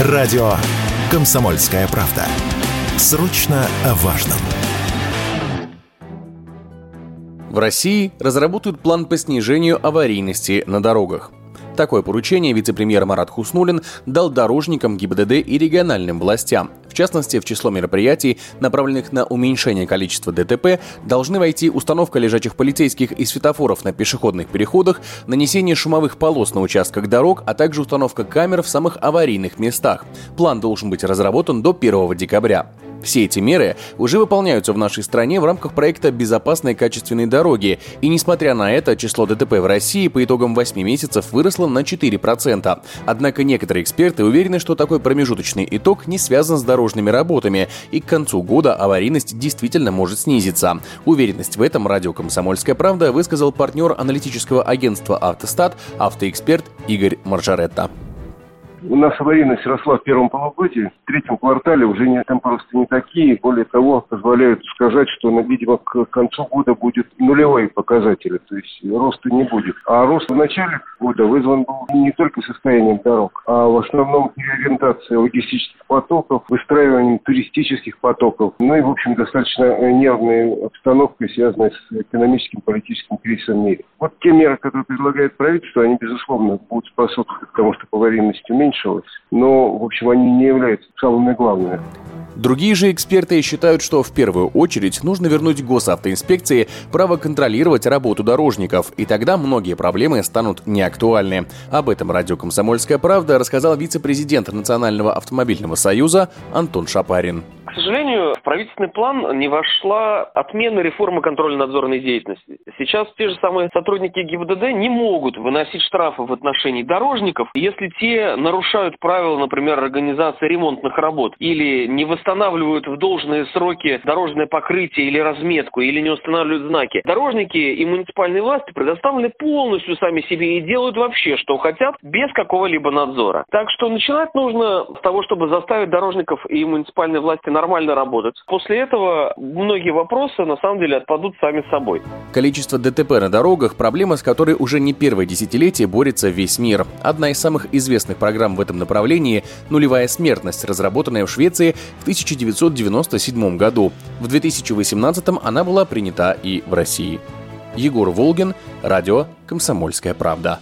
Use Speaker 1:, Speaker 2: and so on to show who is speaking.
Speaker 1: Радио «Комсомольская правда». Срочно о важном.
Speaker 2: В России разработают план по снижению аварийности на дорогах. Такое поручение вице-премьер Марат Хуснулин дал дорожникам ГИБДД и региональным властям. В частности, в число мероприятий, направленных на уменьшение количества ДТП, должны войти установка лежачих полицейских и светофоров на пешеходных переходах, нанесение шумовых полос на участках дорог, а также установка камер в самых аварийных местах. План должен быть разработан до 1 декабря. Все эти меры уже выполняются в нашей стране в рамках проекта «Безопасные качественные дороги», и несмотря на это, число ДТП в России по итогам 8 месяцев выросло на 4%. Однако некоторые эксперты уверены, что такой промежуточный итог не связан с дорожными работами, и к концу года аварийность действительно может снизиться. Уверенность в этом радио «Комсомольская правда» высказал партнер аналитического агентства «Автостат» автоэксперт Игорь Маржаретта.
Speaker 3: У нас аварийность росла в первом полугодии, в третьем квартале уже не, темпы роста не такие. Более того, позволяют сказать, что, ну, видимо, к концу года будет нулевые показатели, то есть роста не будет. А рост в начале года вызван был не только состоянием дорог, а в основном переориентацией логистических потоков, выстраиванием туристических потоков, ну и, в общем, достаточно нервной обстановкой, связанной с экономическим, политическим кризисом в мире. Вот те меры, которые предлагает правительство, они, безусловно, будут способствовать тому, чтобы аварийность уменьшилась, уменьшилось, но, в общем, они не являются самыми главными.
Speaker 2: Другие же эксперты считают, что в первую очередь нужно вернуть госавтоинспекции право контролировать работу дорожников, и тогда многие проблемы станут неактуальны. Об этом радио «Комсомольская правда» рассказал вице-президент Национального автомобильного союза Антон Шапарин.
Speaker 4: К сожалению, в правительственный план не вошла отмена реформы контрольно-надзорной деятельности. Сейчас те же самые сотрудники ГИБДД не могут выносить штрафы в отношении дорожников, если те нарушают правила, например, организации ремонтных работ или не восстанавливают в должные сроки дорожное покрытие или разметку, или не устанавливают знаки. Дорожники и муниципальные власти предоставлены полностью сами себе и делают вообще, что хотят, без какого-либо надзора. Так что начинать нужно с того, чтобы заставить дорожников и муниципальные власти нормально нормально работать. После этого многие вопросы на самом деле отпадут сами собой.
Speaker 2: Количество ДТП на дорогах – проблема, с которой уже не первое десятилетие борется весь мир. Одна из самых известных программ в этом направлении – нулевая смертность, разработанная в Швеции в 1997 году. В 2018 она была принята и в России. Егор Волгин, радио «Комсомольская правда».